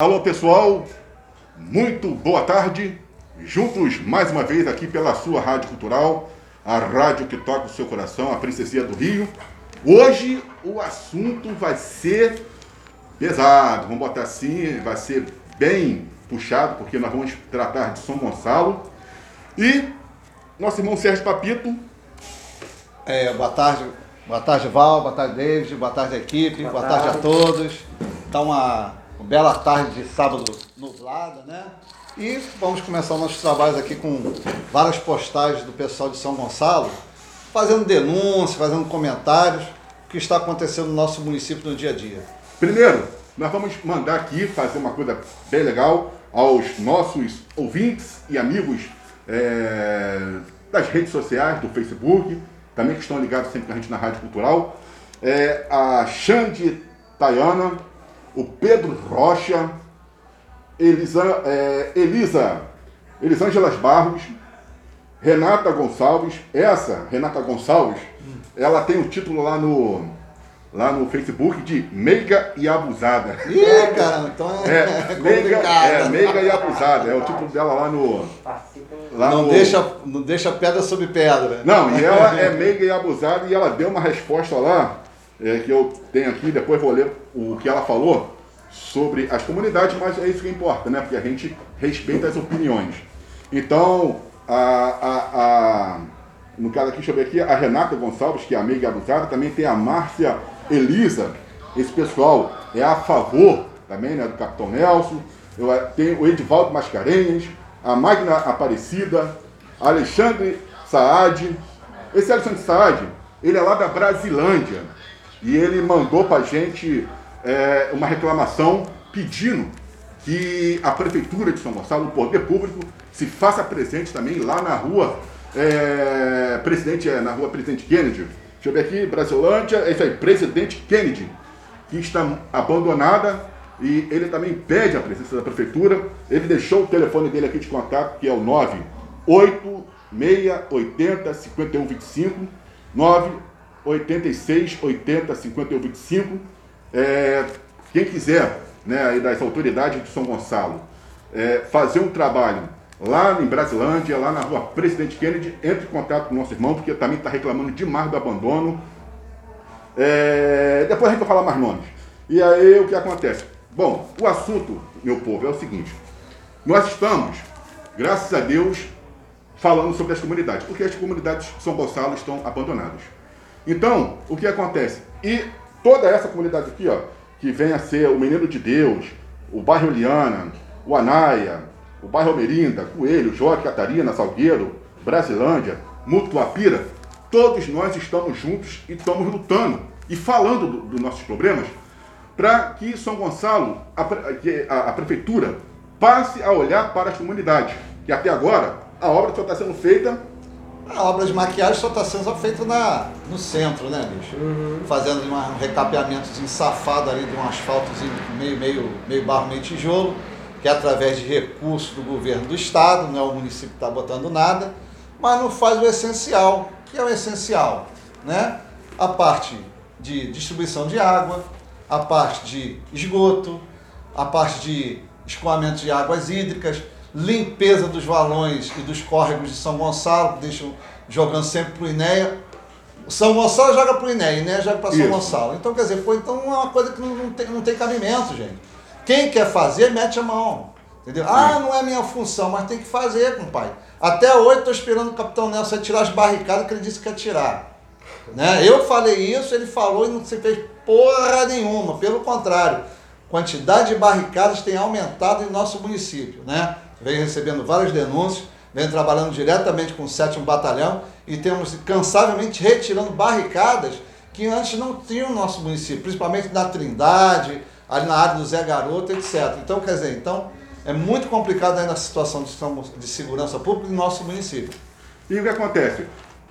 Alô pessoal, muito boa tarde. Juntos mais uma vez aqui pela sua Rádio Cultural, a rádio que toca o seu coração, a Princesia do Rio. Hoje o assunto vai ser pesado, vamos botar assim, vai ser bem puxado, porque nós vamos tratar de São Gonçalo. E nosso irmão Sérgio Papito. É, boa tarde, boa tarde Val, boa tarde David, boa tarde equipe, boa, boa tarde. tarde. a todos. Está uma, uma bela tarde de sábado nublada, né? E vamos começar nossos trabalhos aqui com várias postagens do pessoal de São Gonçalo, fazendo denúncias, fazendo comentários, o que está acontecendo no nosso município no dia a dia. Primeiro, nós vamos mandar aqui fazer uma coisa bem legal aos nossos ouvintes e amigos é, das redes sociais, do Facebook, também que estão ligados sempre com a gente na Rádio Cultural. É, a Xande Tayana, o Pedro Rocha, Elisa, é, Elisa Elisangelas Barros, Renata Gonçalves. Essa, Renata Gonçalves, ela tem o um título lá no, lá no Facebook de Meiga e Abusada. Ih, é, cara, então é, é, meiga, é Meiga e Abusada. É o título dela lá no. Lá não, no... Deixa, não deixa pedra sobre pedra. Não, e ela é meiga e abusada e ela deu uma resposta lá, é, que eu tenho aqui, depois vou ler o que ela falou sobre as comunidades, mas é isso que importa, né? Porque a gente respeita as opiniões. Então, a, a, a, no caso aqui, deixa eu ver aqui, a Renata Gonçalves, que é amiga abusada, também tem a Márcia Elisa. Esse pessoal é a favor também, né, do Capitão Nelson. Eu eh, tenho o Edivaldo Mascarenhas, a Magna Aparecida, Alexandre Saad. Esse Alexandre Saad, ele é lá da Brasilândia. E ele mandou pra gente é, uma reclamação pedindo que a Prefeitura de São Gonçalo, o poder público, se faça presente também lá na rua é, Presidente, é, na rua Presidente Kennedy. Deixa eu ver aqui, Brasilândia, é isso aí, Presidente Kennedy, que está abandonada e ele também pede a presença da Prefeitura. Ele deixou o telefone dele aqui de contato, que é o 98680 5125, 986 80 5125 é, quem quiser, né, aí das autoridades de São Gonçalo, é, fazer um trabalho lá em Brasilândia, lá na rua Presidente Kennedy, entre em contato com o nosso irmão, porque também está reclamando demais do abandono. É, depois a gente vai falar mais nomes. E aí o que acontece? Bom, o assunto, meu povo, é o seguinte. Nós estamos, graças a Deus, falando sobre as comunidades, porque as comunidades de São Gonçalo estão abandonadas. Então, o que acontece? E toda essa comunidade aqui, ó, que vem a ser o Menino de Deus, o bairro Liana, o Anaia, o bairro Merinda, Coelho, Joque, Catarina, Salgueiro, Brasilândia, Mutuapira, todos nós estamos juntos e estamos lutando e falando dos do nossos problemas para que São Gonçalo, a, a, a, prefeitura, passe a olhar para as comunidades. Que até agora a obra só está sendo feita a obra de maquiagem só está sendo feita na, no centro, né, bicho? Uhum. Fazendo um recapeamento safado ali de um asfaltozinho meio, meio, meio barro, meio tijolo, que é através de recursos do governo do estado, não é o município que está botando nada, mas não faz o essencial, que é o essencial, né? A parte de distribuição de água, a parte de esgoto, a parte de escoamento de águas hídricas, limpeza dos valões e dos córregos de São Gonçalo, deixam jogando sempre para o INEA. São Gonçalo joga para o INEA, INEA joga para São Isso. Gonçalo. Então, quer dizer, pô, então é uma coisa que não, não, tem, não tem cabimento, gente. Quem quer fazer, mete a mão. Entendeu? Sim. Ah, não é minha função, mas tem que fazer, compadre. Até hoje estou esperando o capitão Nelson tirar as barricadas que ele disse que ia tirar. Né? Eu falei isso, ele falou e não se fez porra nenhuma. Pelo contrário, quantidade de barricadas tem aumentado em nosso município. Né? Vem recebendo várias denúncias, vem trabalhando diretamente com o 7 Batalhão e temos cansavelmente retirando barricadas que antes não tinham no nosso município, principalmente na Trindade, ali na área do Zé Garoto, etc. Então, quer dizer, então é muito complicado ainda a situação de, segurança pública no nosso município. E o que acontece?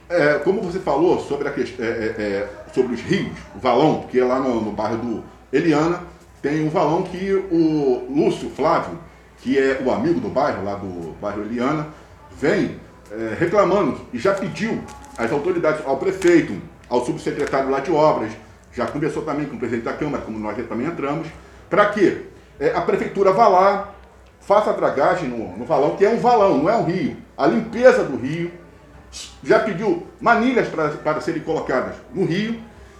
É, como você falou sobre, a, é, é, é, sobre os rios, o valão, que é lá no, no bairro do Eliana, tem um valão que o Lúcio Flávio que é o amigo do bairro, lá do bairro Eliana, vem é, reclamando e já pediu às autoridades, ao prefeito, ao subsecretário lá de obras, já conversou também com o presidente da Câmara, como nós também entramos, para que é, a prefeitura vá lá, faça a dragagem no, no valão, que é um valão, não é um rio. A limpeza do rio. Já pediu manilhas para serem colocadas no rio.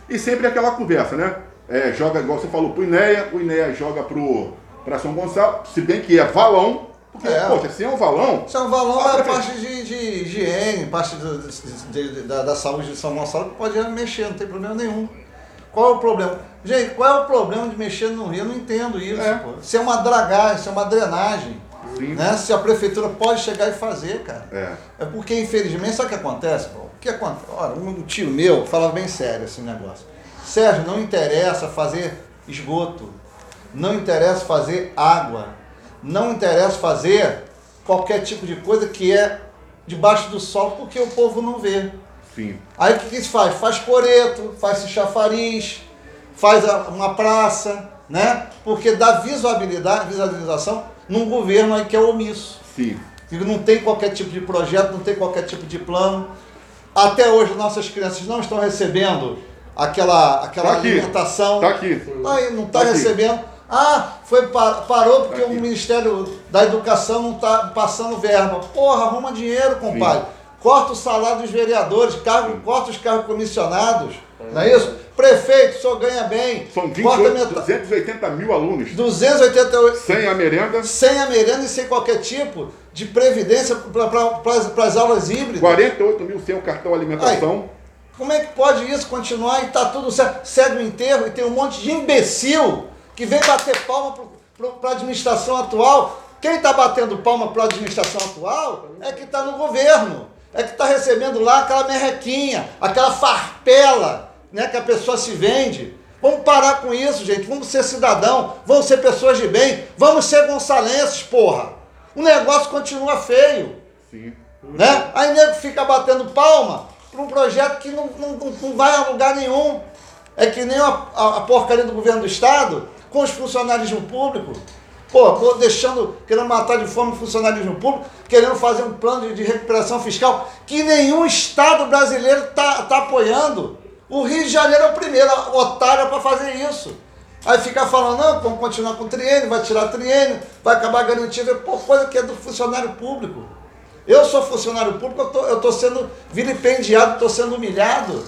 E sempre aquela conversa, né? É, joga, igual você falou, pro Inéia, o Inéia joga para São Gonçalo, se bem que é valão, porque, é. poxa, se é um valão. Se é um valão, é a parte de, de higiene, parte do, de, de, da, da, saúde de São Gonçalo que pode mexer, não tem problema nenhum. Qual é o problema? Gente, qual é o problema de mexer no rio? Eu não entendo isso. É. Se é uma dragagem, se é uma drenagem. Né? Se a prefeitura pode chegar e fazer, cara. É, é porque, infelizmente, sabe o que acontece? O que acontece? Olha, um tio meu falava bem sério esse negócio. Sérgio, não interessa fazer esgoto, não interessa fazer água, não interessa fazer qualquer tipo de coisa que é debaixo do sol, porque o povo não vê. Sim. Aí o que, que se faz? Faz coreto, faz chafariz, faz uma praça, né? Porque dá visibilidade, visualização num governo aí que é omisso. Sim. Que não tem qualquer tipo de projeto, não tem qualquer tipo de plano. Até hoje nossas crianças não estão recebendo aquela, aquela tá alimentação. Está aqui. Aí não está tá recebendo. Ah, foi parou porque tá o Ministério da Educação não está passando verba. Porra, arruma dinheiro, compadre. Sim. Corta o salário dos vereadores, cargo, corta os cargos comissionados. Não é isso? Prefeito, o senhor ganha bem. São 28, 280 mil alunos. 288. Sem a merenda. Sem a merenda e sem qualquer tipo de previdência para as aulas híbridas. 48 mil sem o cartão alimentação. Aí, como é que pode isso continuar e está tudo certo? Segue o enterro e tem um monte de imbecil que vem bater palma para a administração atual. Quem está batendo palma para a administração atual é que está no governo. É que está recebendo lá aquela merrequinha, aquela farpela né, que a pessoa se vende. Vamos parar com isso, gente. Vamos ser cidadão, vamos ser pessoas de bem, vamos ser gonçalenses, porra. O negócio continua feio. Sim. Né? Aí nego fica batendo palma para um projeto que não, não, não vai a lugar nenhum. É que nem a, a, a porcaria do governo do Estado com os funcionários público. Pô, deixando, querendo matar de fome o funcionalismo público, querendo fazer um plano de, de recuperação fiscal que nenhum Estado brasileiro está tá apoiando. O Rio de Janeiro é o primeiro otário para fazer isso. Aí fica falando, não, vamos continuar com o triênio, vai tirar triênio, vai acabar garantindo, pô, coisa que é do funcionário público. Eu sou funcionário público, eu tô, eu tô sendo vilipendiado, estou sendo humilhado.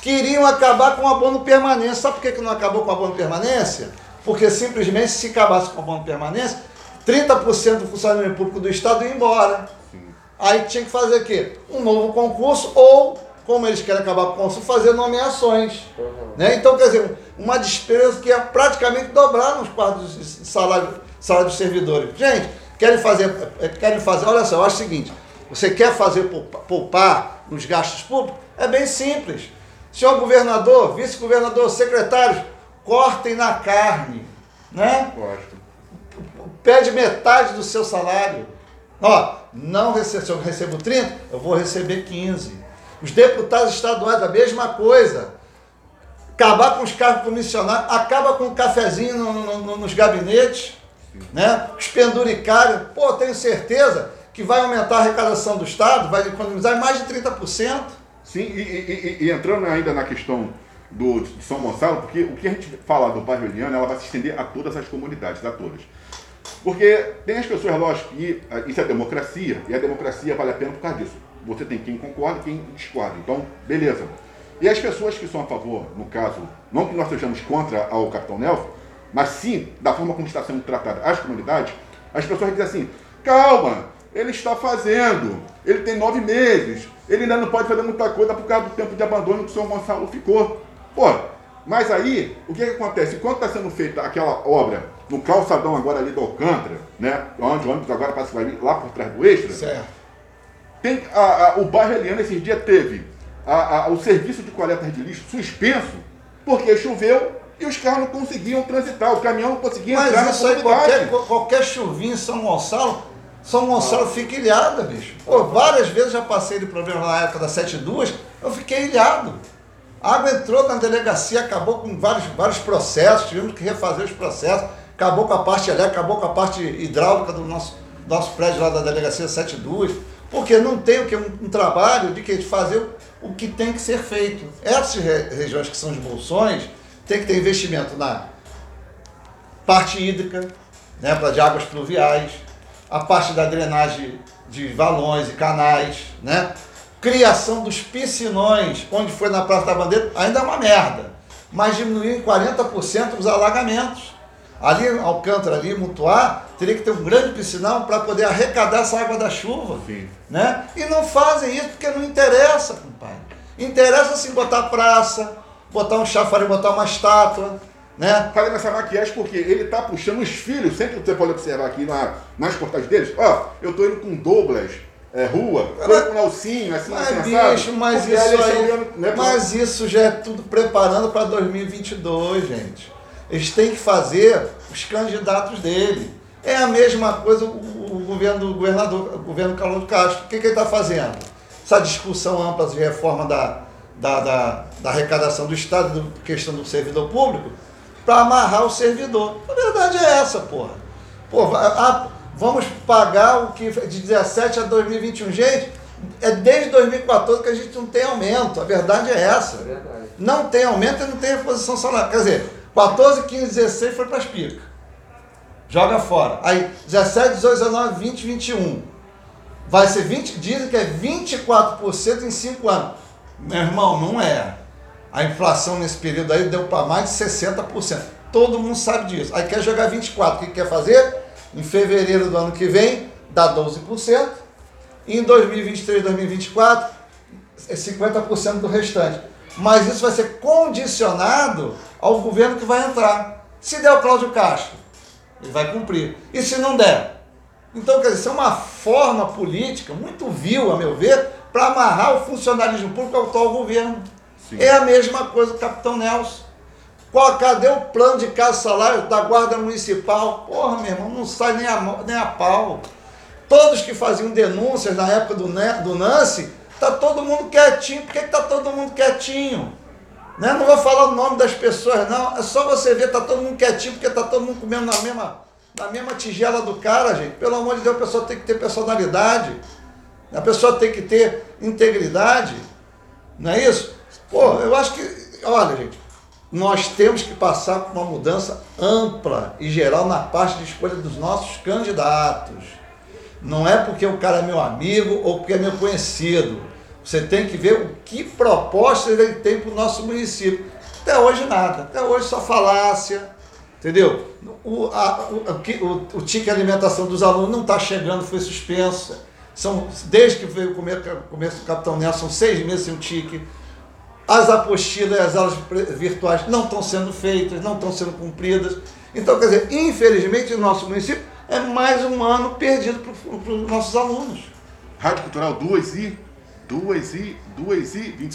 Queriam acabar com o abono permanência. Sabe por que, que não acabou com o abono permanência? Porque simplesmente se acabasse com o abono permanência, 30% do funcionário público do Estado ia embora. Sim. Aí tinha que fazer o quê? Um novo concurso ou, como eles querem acabar com o concurso, fazer nomeações. Uhum. Né? Então, quer dizer, uma despesa que é praticamente dobrar nos quadros de salário, salário dos servidores. Gente, Querem fazer, eh, querem fazer, olha só, eu acho o seguinte, você quer fazer poupar nos gastos públicos? É bem simples. Senhor governador, vice-governador, secretários, cortem na carne, né? Gosto. Pede metade do seu salário. Ó, não recebo, se eu recebo 30, eu vou receber 15. Os deputados estaduais, a mesma coisa. Acabar com os cargos comissionados, acaba com o cafezinho no, no, nos gabinetes né? Os penduricários, pô, tenho certeza que vai aumentar a arrecadação do Estado, vai economizar mais de 30%. Sim, e, e, e, entrando ainda na questão do, de São Gonçalo, porque o que a gente fala do Eliana, ela vai se estender a todas as comunidades, a todas. Porque tem as pessoas, lógico, que ah, isso é democracia, e a democracia vale a pena por causa disso. Você tem quem concorda e quem discorda. Então, beleza. E as pessoas que são a favor, no caso, não que nós sejamos contra o Capitão Nelson, mas sim da forma como está sendo tratada as comunidades, as pessoas dizem assim: calma, ele está fazendo, ele tem nove meses, ele ainda não pode fazer muita coisa por causa do tempo de abandono que o senhor Gonçalo ficou. Pô, mas aí, o que, que acontece? Enquanto está sendo feita aquela obra no calçadão agora ali do Alcântara, né? Onde o ônibus agora passa vai lá por trás do extra. Certo. Tem a, a, o bairro Eliana esses dias teve a, o serviço de coleta de lixo suspenso porque choveu e os carros não conseguiam transitar, o caminhão não conseguia Mas entrar Mas isso aí, qualquer, qualquer chuvinha em São Gonçalo, São Gonçalo ah. fica ilhada, bicho. Pô, várias vezes já passei de problema na época da 72, eu fiquei ilhado. A água entrou na delegacia, acabou com vários, vários processos, tivemos que refazer os processos, acabou com a parte elétrica, acabou com a parte hidráulica do nosso, nosso prédio lá da delegacia 72, porque não tem o que um, um trabalho de, que, fazer o, o que tem que ser feito. Essas regiões que são os bolsões, tem que ter investimento na parte hídrica, né, para de águas pluviais, a parte da drenagem de valões e canais, né? Criação dos piscinões, onde foi na Praça da Bandeira, ainda é uma merda, mas diminuiu em 40% os alagamentos. Ali, Alcântara, ali, Mutuá, teria que ter um grande piscinão para poder arrecadar essa água da chuva. Sim. Né? E não fazem isso porque não interessa, compadre. Interessa sim botar praça, botar um chafariz, botar uma estátua, né? Fazendo essa maquiagem porque ele tá puxando os filhos, sempre você pode observar aqui na, nas portagens deles, ó, eu tô indo com Douglas, é, rua, indo com Nelsinho, assim, Mas, assim, bicho, mas isso aí, olhando, né, mas isso já é tudo preparando para 2022, gente. Eles têm que fazer os candidatos dele. É a mesma coisa o, o governo do governador, o governo Carlos Castro. O que, que ele está fazendo? Essa discussão ampla de reforma da, da, da, da arrecadação do Estado, do, questão do servidor público, para amarrar o servidor. A verdade é essa, porra. Pô, va- ah, vamos pagar o que de 17 a 2021. Gente, é desde 2014 que a gente não tem aumento. A verdade é essa. É verdade. Não tem aumento e não tem reposição salarial. Quer dizer, 14, 15, 16 foi para as picas. Joga fora. Aí 17, 18, 19, 20, 21. Vai ser 20, dizem que é 24% em 5 anos. Meu irmão, não é. A inflação nesse período aí deu para mais de 60%. Todo mundo sabe disso. Aí quer jogar 24. O que quer fazer? Em fevereiro do ano que vem, dá 12%. E em 2023, 2024, é 50% do restante. Mas isso vai ser condicionado ao governo que vai entrar. Se der o Cláudio Castro, ele vai cumprir. E se não der? Então, quer dizer, isso é uma forma política muito vil, a meu ver, para amarrar o funcionalismo público ao atual governo. Sim. É a mesma coisa do Capitão Nelson. Qual, cadê o plano de casa salário da Guarda Municipal? Porra, meu irmão, não sai nem a, nem a pau. Todos que faziam denúncias na época do, do Nance, tá todo mundo quietinho. Por que, que tá todo mundo quietinho? Né? Não vou falar o nome das pessoas, não. É só você ver, tá todo mundo quietinho, porque tá todo mundo comendo na mesma, na mesma tigela do cara, gente. Pelo amor de Deus, a pessoa tem que ter personalidade. A pessoa tem que ter integridade. Não é isso? Pô, eu acho que, olha, gente, nós temos que passar por uma mudança ampla e geral na parte de escolha dos nossos candidatos. Não é porque o cara é meu amigo ou porque é meu conhecido. Você tem que ver o que propostas ele tem para o nosso município. Até hoje nada. Até hoje só falácia. Entendeu? O, a, o, o, o, tique alimentação dos alunos não está chegando, foi suspensa. São, desde que veio o come- começo do Capitão Nelson, seis meses sem o tique. As apostilas as aulas virtuais não estão sendo feitas, não estão sendo cumpridas. Então, quer dizer, infelizmente, o nosso município é mais um ano perdido para os nossos alunos. Rádio Cultural 2 e 2 e 2 e 25.